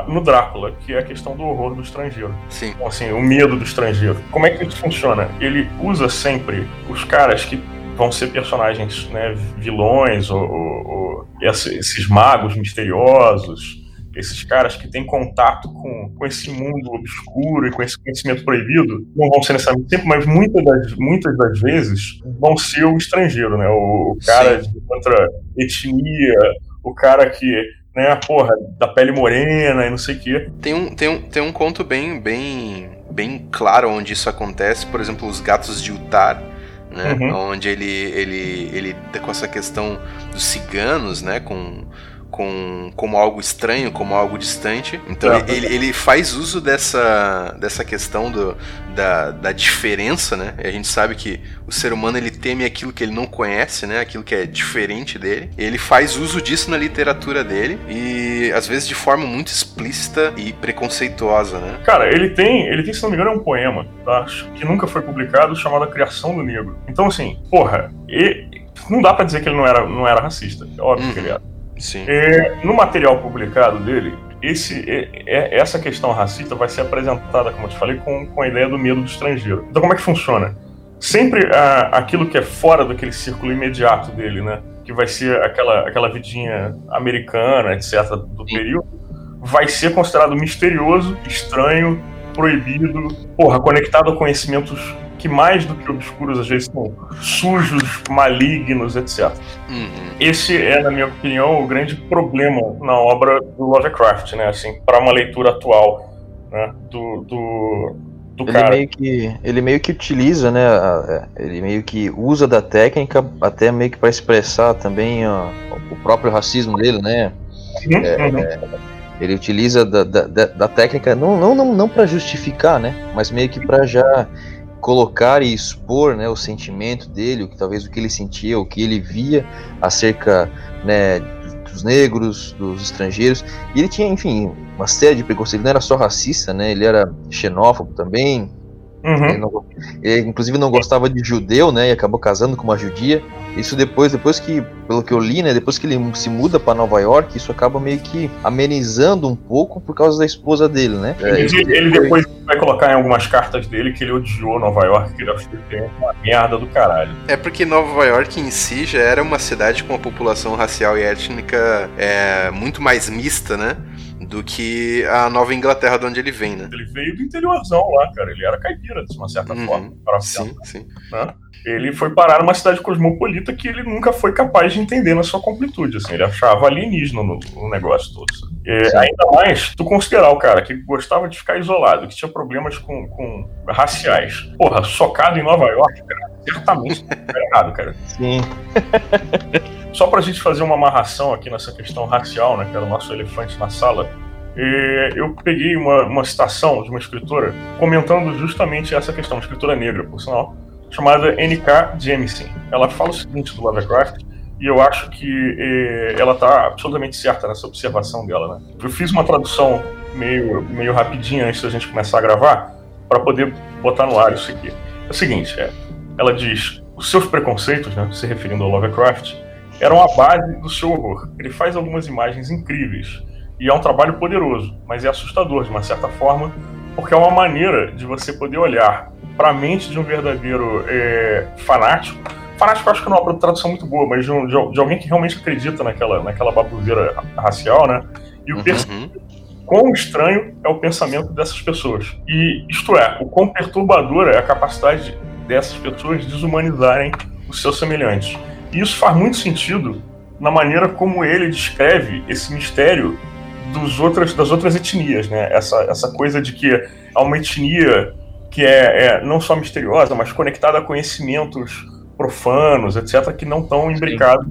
[SPEAKER 3] no Drácula, que é a questão do horror do estrangeiro.
[SPEAKER 4] Sim.
[SPEAKER 3] Então, assim, o medo do estrangeiro. Como é que isso funciona? Ele usa sempre os caras que vão ser personagens né, vilões ou, ou, esses magos misteriosos, esses caras que têm contato com, com esse mundo obscuro e com esse conhecimento proibido, não vão ser necessariamente sempre, mas muitas das, muitas das vezes vão ser o estrangeiro, né? O, o cara Sim. de outra etnia, o cara que né, porra, da pele morena e não sei o quê.
[SPEAKER 4] Tem um, tem um, tem um conto bem, bem bem claro onde isso acontece, por exemplo, os gatos de Utar, né?
[SPEAKER 3] Uhum.
[SPEAKER 4] Onde ele, ele, ele com essa questão dos ciganos, né? Com, com, como algo estranho, como algo distante. Então
[SPEAKER 3] É.
[SPEAKER 4] ele, ele faz uso dessa, dessa questão do, da, da diferença, né? E a gente sabe que o ser humano ele teme aquilo que ele não conhece, né? Aquilo que é diferente dele. Ele faz uso disso na literatura dele e às vezes de forma muito explícita e preconceituosa, né?
[SPEAKER 3] Cara, ele tem, ele tem, se não me engano, é um poema, tá? Que nunca foi publicado, chamado A Criação do Negro. Então, assim, porra, e, não dá pra dizer que ele não era, não era racista. É óbvio
[SPEAKER 4] Uhum.
[SPEAKER 3] que ele era.
[SPEAKER 4] Sim.
[SPEAKER 3] É, no material publicado dele, esse, é- é- essa questão racista vai ser apresentada, como eu te falei, com, com a ideia do medo do estrangeiro. Então, como é que funciona? Sempre ah, aquilo que é fora daquele círculo imediato dele, né? Que vai ser aquela, aquela vidinha americana, etc., do período, vai ser considerado misterioso, estranho, proibido, porra, conectado a conhecimentos que mais do que obscuros às vezes são sujos, malignos, etc.
[SPEAKER 4] Uhum.
[SPEAKER 3] Esse é, na minha opinião, o grande problema na obra do Lovecraft, né? Assim, para uma leitura atual, né? Do, do, do
[SPEAKER 5] Ele
[SPEAKER 3] cara.
[SPEAKER 5] meio que ele meio que utiliza, né? Ele meio que usa da técnica até meio que para expressar também ó, o próprio racismo dele, né?
[SPEAKER 3] Uhum,
[SPEAKER 5] é,
[SPEAKER 3] uhum.
[SPEAKER 5] Ele utiliza da, da, da- da técnica não não não, não para justificar, né? Mas meio que para já colocar e expor, né, o sentimento dele, o que talvez o que ele sentia, o que ele via acerca, né, dos negros, dos estrangeiros. E ele tinha, enfim, uma série de preconceitos. Ele não era só racista, né? Ele era xenófobo também.
[SPEAKER 3] Uhum.
[SPEAKER 5] Ele, não- ele, inclusive não gostava de judeu, né? E acabou casando com uma judia. Isso depois, depois que, pelo que eu li, né? Depois que ele se muda para Nova York, isso acaba meio que amenizando um pouco por causa da esposa dele, né? É,
[SPEAKER 3] Ele, ele depois vai colocar em algumas cartas dele que ele odiou Nova York, que ele achou que era uma merda do caralho.
[SPEAKER 4] É porque Nova York em si já era uma cidade com uma população racial e étnica é, muito mais mista, né? Do que a Nova Inglaterra de onde ele vem, né?
[SPEAKER 3] Ele veio do interiorzão lá, cara. Ele era caipira, de uma certa
[SPEAKER 4] Uhum.
[SPEAKER 3] forma. Para
[SPEAKER 4] Sim, sim.
[SPEAKER 3] Ele foi parar numa cidade cosmopolita que ele nunca foi capaz de entender na sua completude. Assim, ele achava alienígena no, no negócio todo. sabe? É, ainda mais tu considerar o cara que gostava de ficar isolado, que tinha problemas com, com raciais. Porra, socado em Nova York, cara, certamente tá errado, cara.
[SPEAKER 5] Sim.
[SPEAKER 3] Só pra gente fazer uma amarração aqui nessa questão racial, né, que era o nosso elefante na sala, é, eu peguei uma, uma citação de uma escritora comentando justamente essa questão, uma escritora negra, por sinal, chamada N.K. Jemisin. Ela fala o seguinte do Lovecraft, e eu acho que é, ela está absolutamente certa nessa observação dela. Né? Eu fiz uma tradução meio, meio rapidinha antes da gente começar a gravar, para poder botar no ar isso aqui. É o seguinte, é, ela diz, os seus preconceitos, né, se referindo ao Lovecraft, eram a base do seu horror. Ele faz algumas imagens incríveis, e é um trabalho poderoso, mas é assustador de uma certa forma, porque é uma maneira de você poder olhar para a mente de um verdadeiro é, fanático. Fanático eu acho que não é uma tradução muito boa, mas de, um- de- de alguém que realmente acredita naquela, naquela babuzeira ra- racial, né? E o
[SPEAKER 4] Uhum.
[SPEAKER 3] quão estranho é o pensamento dessas pessoas. E isto é, o quão perturbadora é a capacidade dessas pessoas desumanizarem os seus semelhantes. E isso faz muito sentido na maneira como ele descreve esse mistério dos outras, das outras etnias, né? Essa, essa coisa de que há uma etnia que é, é não só misteriosa, mas conectada a conhecimentos profanos, etc., que não estão imbricados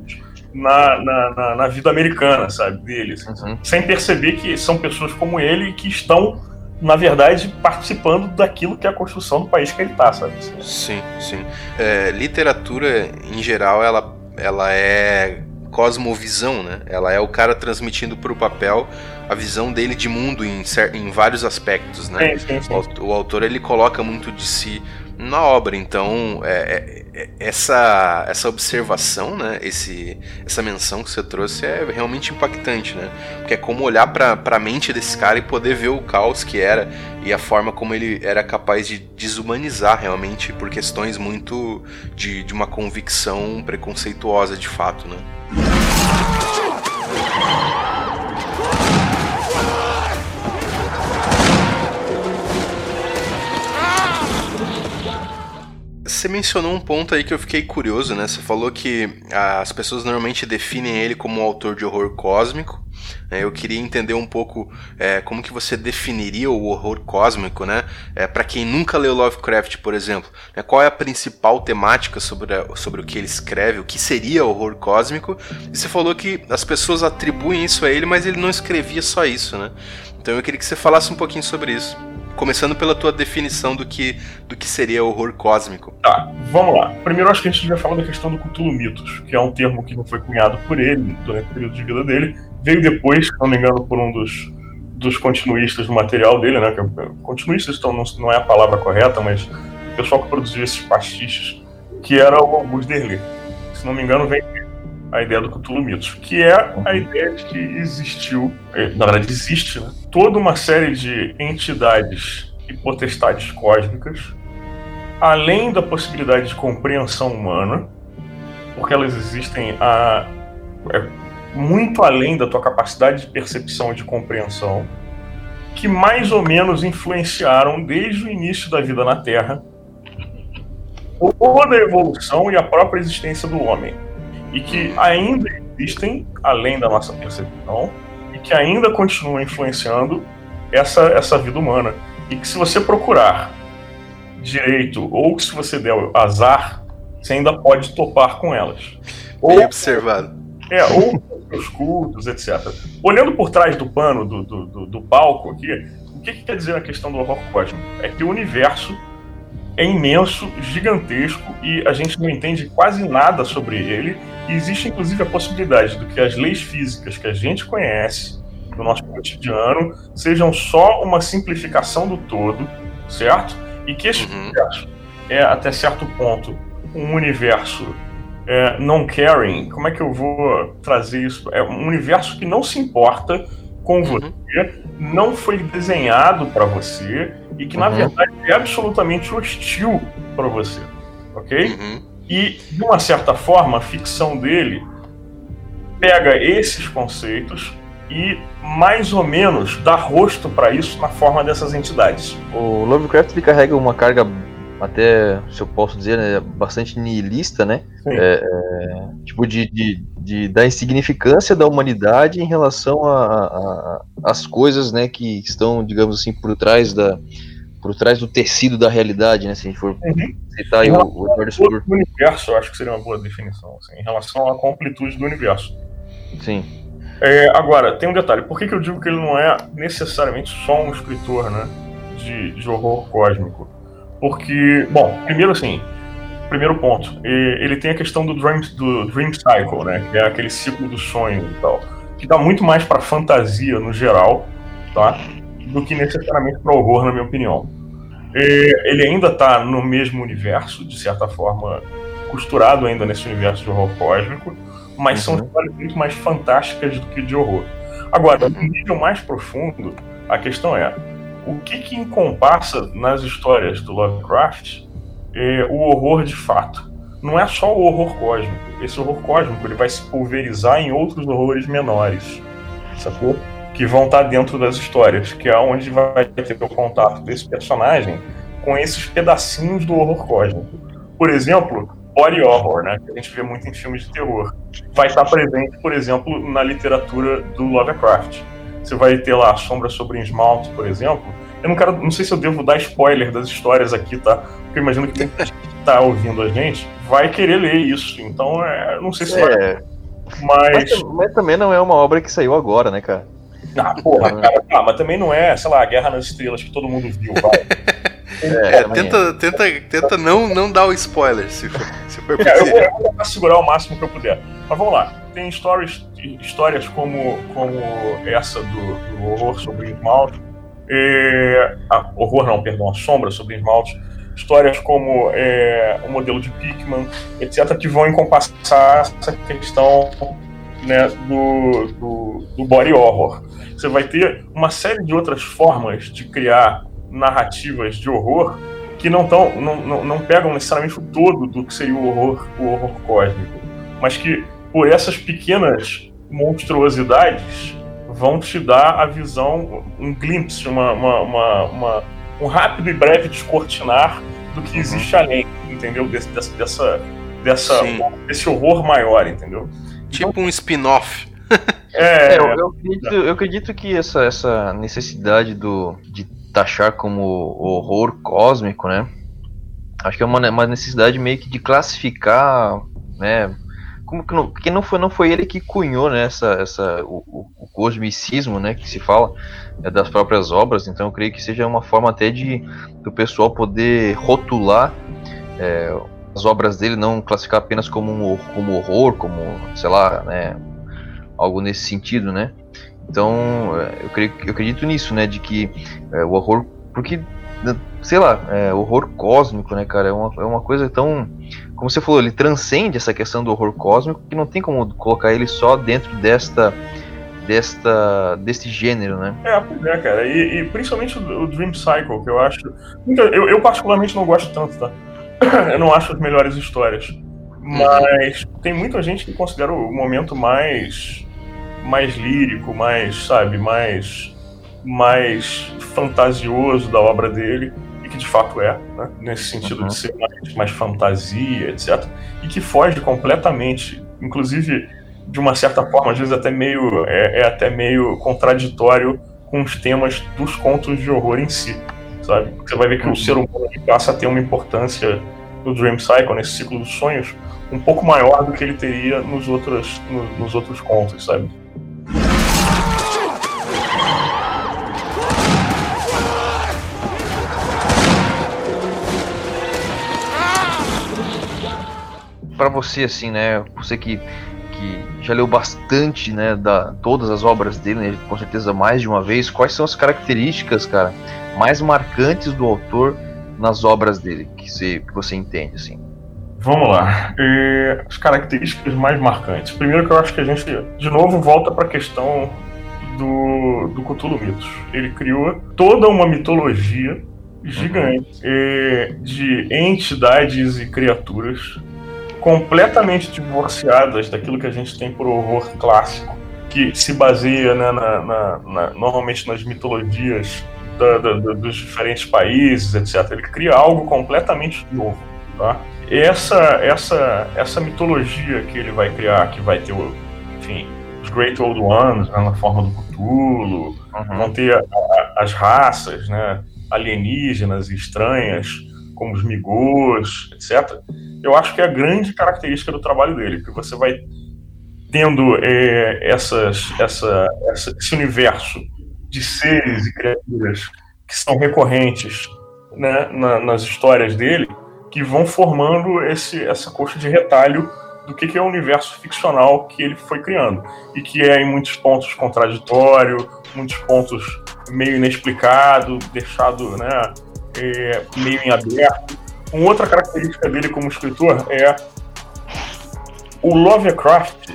[SPEAKER 3] na, na, na, vida americana, sabe, deles
[SPEAKER 5] Uhum.
[SPEAKER 3] sem perceber que são pessoas como ele que estão, na verdade, participando daquilo que é a construção do país que ele está, sabe?
[SPEAKER 4] Sim, sim. É, literatura, em geral, ela, ela é cosmovisão, né? Ela é o cara transmitindo para o papel a visão dele de mundo em, em vários aspectos, né?
[SPEAKER 3] Sim, sim, sim.
[SPEAKER 4] O O autor ele coloca muito de si na obra, então é- é- essa essa observação, né? Esse essa menção que você trouxe é realmente impactante, né? Porque é como olhar para a mente desse cara e poder ver o caos que era e a forma como ele era capaz de desumanizar realmente por questões muito de, de uma convicção preconceituosa de fato, né? Você mencionou um ponto aí que eu fiquei curioso, né? Você falou que as pessoas normalmente definem ele como um autor de horror cósmico, Né? Eu queria entender um pouco é, como que você definiria o horror cósmico, né? É, para quem nunca leu Lovecraft, por exemplo, né? qual é a principal temática sobre, a, sobre o que ele escreve, o que seria horror cósmico? E você falou que as pessoas atribuem isso a ele, mas ele não escrevia só isso, né? Então eu queria que você falasse um pouquinho sobre isso. Começando pela tua definição do que, do que seria horror cósmico.
[SPEAKER 3] Tá, vamos lá. Primeiro acho que a gente devia falar da questão do Cthulhu Mitos, que é um termo que não foi cunhado por ele durante o período de vida dele. Veio depois, se não me engano, por um dos, dos continuistas do material dele, né? É, continuistas então, não, não é a palavra correta, mas o pessoal que produziu esses pastiches, que era o Augusto Derley. Se não me engano, vem a ideia do Cthulhu Mitos, que é a ideia de que existiu, é, na verdade existe, né, toda uma série de entidades e potestades cósmicas, além da possibilidade de compreensão humana, porque elas existem a, é, muito além da tua capacidade de percepção e de compreensão, que mais ou menos influenciaram desde o início da vida na Terra toda a evolução e a própria existência do homem e que ainda existem, além da nossa percepção, e que ainda continuam influenciando essa, essa vida humana. E que se você procurar direito, ou se você der azar, você ainda pode topar com elas.
[SPEAKER 4] Bem ou, observado.
[SPEAKER 3] É, ou os cultos, etc. Olhando por trás do pano, do, do, do, do palco aqui, o que, que quer dizer a questão do horror cósmico? É que o universo é imenso, gigantesco e a gente não entende quase nada sobre ele. E existe inclusive a possibilidade de que as leis físicas que a gente conhece no nosso cotidiano sejam só uma simplificação do todo, certo? E que esse uhum. universo é até certo ponto um universo é, não caring. Como é que eu vou trazer isso? É um universo que não se importa com uhum. você, não foi desenhado para você e que, uhum. na verdade, é absolutamente hostil para você. Ok? Uhum. E, de uma certa forma, a ficção dele pega esses conceitos e, mais ou menos, dá rosto para isso na forma dessas entidades.
[SPEAKER 5] O Lovecraft ele carrega uma carga até, se eu posso dizer, né, bastante nihilista, né? É, é, tipo, de, de, de, da insignificância da humanidade em relação às coisas, né, que estão, digamos assim, por trás da por trás do tecido da realidade, né? Se a gente for uhum. citar aí o, o
[SPEAKER 3] Eduardo O universo, eu acho que seria uma boa definição, assim, em relação à completude do universo.
[SPEAKER 5] Sim.
[SPEAKER 3] É, agora, tem um detalhe. Por que, que eu digo que ele não é necessariamente só um escritor, né? De, de horror cósmico? Porque, bom, primeiro assim, primeiro ponto, ele tem a questão do dream, do dream cycle, né? Que é aquele ciclo do sonho e tal, que dá muito mais para fantasia no geral, tá? Do que necessariamente para horror, na minha opinião. Ele ainda está no mesmo universo, de certa forma, costurado ainda nesse universo de horror cósmico, mas uhum. são histórias muito mais fantásticas do que de horror. Agora, no nível mais profundo, a questão é o que que encompassa nas histórias do Lovecraft é o horror de fato. Não é só o horror cósmico. Esse horror cósmico ele vai se pulverizar em outros horrores menores, sacou? Que vão estar dentro das histórias, que é onde vai ter o contato desse personagem com esses pedacinhos do horror cósmico. Por exemplo, body horror, né, que a gente vê muito em filmes de terror, vai estar presente, por exemplo, na literatura do Lovecraft você vai ter lá Sombra sobre Esmalte, por exemplo. Eu não quero, não sei se eu devo dar spoiler das histórias aqui, tá? Porque eu imagino que quem tá ouvindo a gente vai querer ler isso. Então, é, não sei se é. vai.
[SPEAKER 5] Mas... mas... mas também não é uma obra que saiu agora, né, cara?
[SPEAKER 3] Ah, porra, cara, ah, mas também não é, sei lá, a Guerra nas Estrelas que todo mundo viu, vai.
[SPEAKER 4] É, é, tenta, é. tenta, tenta não, não dar o spoiler, se for, se for
[SPEAKER 3] é, eu, vou, eu vou tentar segurar o máximo que eu puder. Mas vamos lá. Tem stories, histórias como, como essa do, do horror sobre esmalte. É, horror não, perdão, a sombra sobre esmalte. Histórias como é, o modelo de Pickman, etc., que vão encompassar essa questão né, do, do, do body horror. Você vai ter uma série de outras formas de criar narrativas de horror que não, tão, não, não, não pegam necessariamente o todo do que seria o horror, o horror cósmico, mas que por essas pequenas monstruosidades vão te dar a visão, um glimpse, uma, uma, uma, uma um rápido e breve descortinar do que uhum. existe além, entendeu? dessa, dessa, dessa, desse horror maior, entendeu?
[SPEAKER 4] Tipo um spin-off
[SPEAKER 5] é, é eu, eu, acredito, eu, acredito, que essa, essa necessidade do, de taxar como horror cósmico, né? Acho que é uma, uma necessidade meio que de classificar, né? Como que não, porque não foi, não foi ele que cunhou né, essa, essa, o, o cosmicismo, né, que se fala é, das próprias obras. Então eu creio que seja uma forma até de do pessoal poder rotular é, as obras dele, não classificar apenas como um como horror, como sei lá, né, algo nesse sentido, né? Então é, eu, creio, eu acredito nisso, né, de que é, o horror, porque sei lá, é, horror cósmico, né, cara? É uma, é uma coisa tão. Como você falou, ele transcende essa questão do horror cósmico que não tem como colocar ele só dentro desta. Desta, deste gênero, né?
[SPEAKER 3] É, pois é, cara. E, e principalmente o, o, Dream Cycle, que eu acho. Eu, eu, particularmente não gosto tanto, tá? eu não acho as melhores histórias. Mas uhum. tem muita gente que considera o momento mais. mais lírico, mais, sabe, mais mais fantasioso da obra dele, e que de fato é, né? nesse sentido uhum. de ser mais, mais fantasia, etc., e que foge completamente, inclusive de uma certa forma, às vezes até meio é, é, até meio contraditório com os temas dos contos de horror em si, sabe? Você vai ver que o ser humano passa a ter uma importância no Dream Cycle, nesse ciclo dos sonhos, um pouco maior do que ele teria nos outros, nos, nos outros contos, sabe?
[SPEAKER 5] Para você, assim, né? Você que, que já leu bastante, né? Da, todas as obras dele, né, com certeza mais de uma vez. Quais são as características, cara, mais marcantes do autor nas obras dele que você, que você entende, assim?
[SPEAKER 3] Vamos lá. E as características mais marcantes. Primeiro que eu acho que a gente, de novo, volta para a questão do, do Cthulhu Mitos. Ele criou toda uma mitologia gigante uhum. de entidades e criaturas completamente divorciadas daquilo que a gente tem por horror clássico, que se baseia né, na, na, na, normalmente nas mitologias da, da, da, dos diferentes países, etc. Ele cria algo completamente novo. Tá? Essa, essa, essa mitologia que ele vai criar, que vai ter, enfim, os Great Old Ones né, na forma do Cthulhu, uhum. vão ter a, a, as raças né, alienígenas e estranhas, como os Migos, etc eu acho que é a grande característica do trabalho dele, que você vai tendo é, essas, essa, essa, esse universo de seres e criaturas que são recorrentes né, na, nas histórias dele, que vão formando esse, essa coxa de retalho do que, que é o universo ficcional que ele foi criando. E que é, em muitos pontos, contraditório, muitos pontos meio inexplicado, deixado né, é, meio em aberto. Uma outra característica dele como escritor é o Lovecraft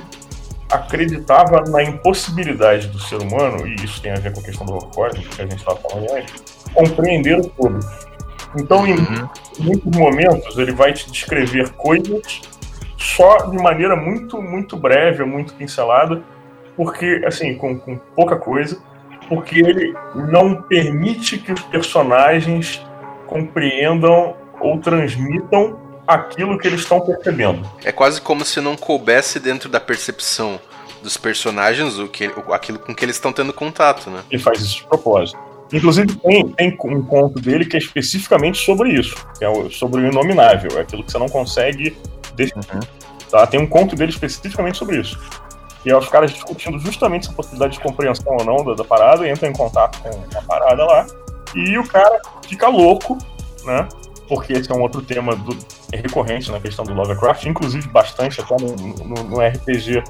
[SPEAKER 3] acreditava na impossibilidade do ser humano, e isso tem a ver com a questão do horror que a gente estava falando antes, compreender o todo. Então, em uhum. muitos momentos, ele vai te descrever coisas só de maneira muito, muito breve, muito pincelada, porque, assim, com, com pouca coisa, porque ele não permite que os personagens compreendam ou transmitam aquilo que eles estão percebendo.
[SPEAKER 4] É quase como se não coubesse dentro da percepção dos personagens o que, aquilo com que eles estão tendo contato, né?
[SPEAKER 3] Ele faz isso de propósito. Inclusive, tem, tem um conto dele que é especificamente sobre isso, que é sobre o inominável, é aquilo que você não consegue definir. Uhum. Tá? Tem um conto dele especificamente sobre isso. E é os caras discutindo justamente essa possibilidade de compreensão ou não da, da parada, entram em contato com a parada lá, e o cara fica louco, né? porque esse é um outro tema do, recorrente na questão do Lovecraft, inclusive bastante até no, no, no RPG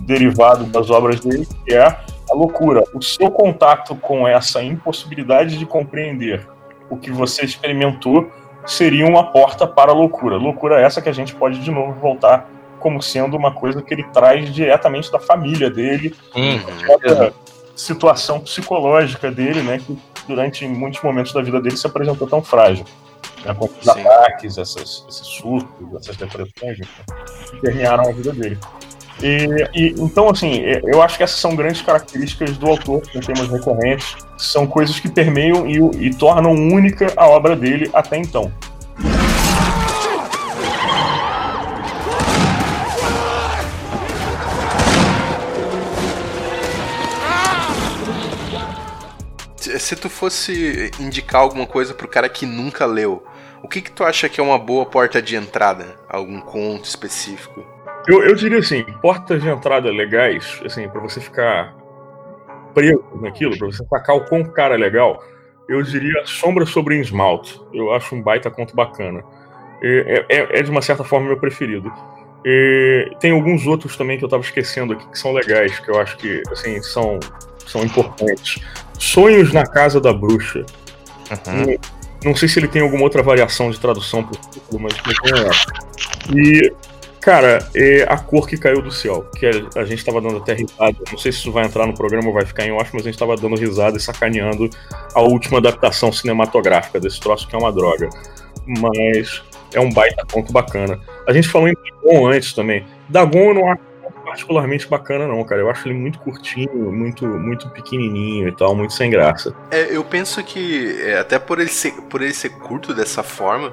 [SPEAKER 3] derivado das obras dele, que é a loucura. O seu contato com essa impossibilidade de compreender o que você experimentou seria uma porta para a loucura. Loucura essa que a gente pode de novo voltar como sendo uma coisa que ele traz diretamente da família dele,
[SPEAKER 5] uhum.
[SPEAKER 3] da situação psicológica dele, né, que durante muitos momentos da vida dele se apresentou tão frágil né, com os ataques, essas, esses surtos, essas depressões, que permearam a vida dele. E, e, então, assim, eu acho que essas são grandes características do autor com temas recorrentes, são coisas que permeiam e, e tornam única a obra dele até então.
[SPEAKER 4] Se tu fosse indicar alguma coisa pro cara que nunca leu, o que que tu acha que é uma boa porta de entrada? Algum conto específico?
[SPEAKER 3] Eu, eu diria assim, portas de entrada legais, assim, para você ficar preso naquilo, para você sacar o quão cara é legal, eu diria Sombra sobre Esmalte. Eu acho um baita conto bacana. É, é, é de uma certa forma meu preferido. E tem alguns outros também que eu tava esquecendo aqui que são legais, que eu acho que assim, são, são importantes. Sonhos na Casa da Bruxa. Uhum. Não, não, sei se ele tem alguma outra variação de tradução pro título, mas é. E, cara, é a cor que caiu do céu. Que a, a gente tava dando até risada. Não sei se isso vai entrar no programa ou vai ficar em off, mas a gente tava dando risada e sacaneando a última adaptação cinematográfica desse troço que é uma droga. Mas é um baita conto bacana. A gente falou em Dagon antes também. Dagon eu não acho particularmente bacana, não, cara. Eu acho ele muito curtinho, muito muito pequenininho e tal, muito sem graça.
[SPEAKER 4] É, eu penso que, é, até por ele, ser, por ele ser curto dessa forma,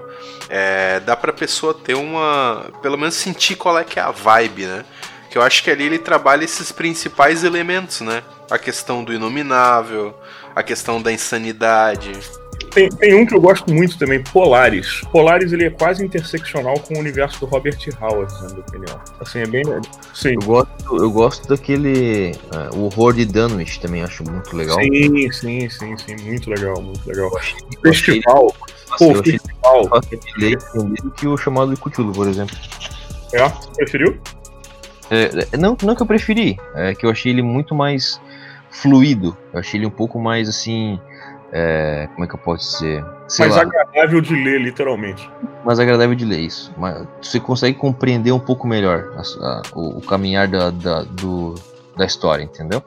[SPEAKER 4] é, dá pra pessoa ter uma. pelo menos sentir qual é que é a vibe, né? Que eu acho que ali ele trabalha esses principais elementos, né? A questão do inominável, a questão da insanidade,
[SPEAKER 3] tem, tem um que eu gosto muito também, Polaris. Polaris ele é quase interseccional com o universo do Robert Howard, na minha opinião. Assim, é bem.
[SPEAKER 5] Sim. Eu gosto, eu gosto daquele. Uh, o Horror de Dunwich também, acho muito legal.
[SPEAKER 3] Sim, sim, sim, sim. Muito legal, muito legal. Festival. Pô,
[SPEAKER 5] eu festival. Achei que o chamado de Cthulhu, por exemplo.
[SPEAKER 3] É? Você preferiu?
[SPEAKER 5] É, não, não que eu preferi, é que eu achei ele muito mais fluido. Eu achei ele um pouco mais assim. É, como é que eu posso dizer?
[SPEAKER 3] Sei mais lá, agradável de ler, literalmente.
[SPEAKER 5] Mais agradável de ler, isso. Mas você consegue compreender um pouco melhor a, a, o, o, caminhar da, da, do, da história, entendeu?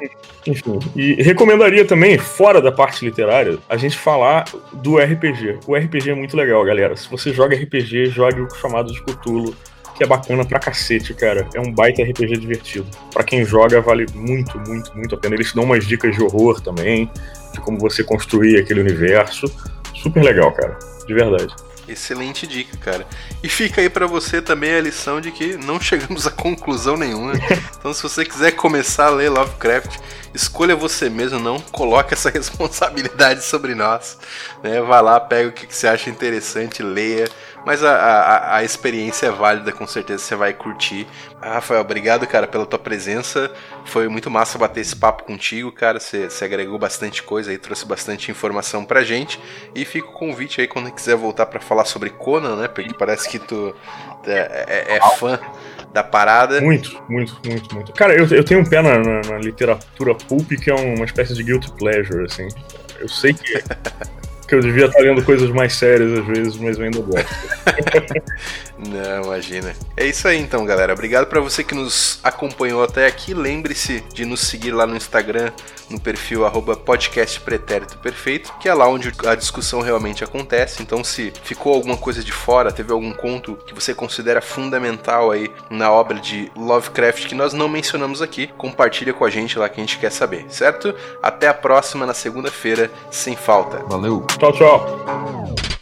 [SPEAKER 3] Enfim. E recomendaria também, fora da parte literária, a gente falar do RPG. O RPG é muito legal, galera. Se você joga RPG, jogue o chamado de Cthulhu que é bacana pra cacete, cara. É um baita RPG divertido. Para quem joga, vale muito, muito, muito a pena. Eles dão umas dicas de horror também, de como você construir aquele universo. Super legal, cara. De verdade.
[SPEAKER 4] Excelente dica, cara. E fica aí para você também a lição de que não chegamos a conclusão nenhuma. Então, se você quiser começar a ler Lovecraft, escolha você mesmo, não coloque essa responsabilidade sobre nós. Né? Vai lá, pega o que você acha interessante, leia mas a, a, a, experiência é válida, com certeza você vai curtir. Ah, Rafael, obrigado, cara, pela tua presença. Foi muito massa bater esse papo contigo, cara. Você, você agregou bastante coisa aí, trouxe bastante informação pra gente. E fica o convite aí quando quiser voltar para falar sobre Conan, né? Porque parece que tu é, é, é fã da parada.
[SPEAKER 3] Muito, muito, muito, muito. Cara, eu, eu tenho um pé na, na, na literatura pulp que é uma espécie de guilty pleasure, assim. Eu sei que que eu devia estar lendo coisas mais sérias às vezes, mas eu ainda gosto.
[SPEAKER 4] Não, imagina. É isso aí então, galera. Obrigado para você que nos acompanhou até aqui. Lembre-se de nos seguir lá no Instagram, no perfil @podcastpretérito perfeito, que é lá onde a discussão realmente acontece. Então, se ficou alguma coisa de fora, teve algum conto que você considera fundamental aí na obra de Lovecraft que nós não mencionamos aqui, compartilha com a gente lá que a gente quer saber, certo? Até a próxima na segunda-feira, sem falta.
[SPEAKER 5] Valeu.
[SPEAKER 3] Tchau, tchau.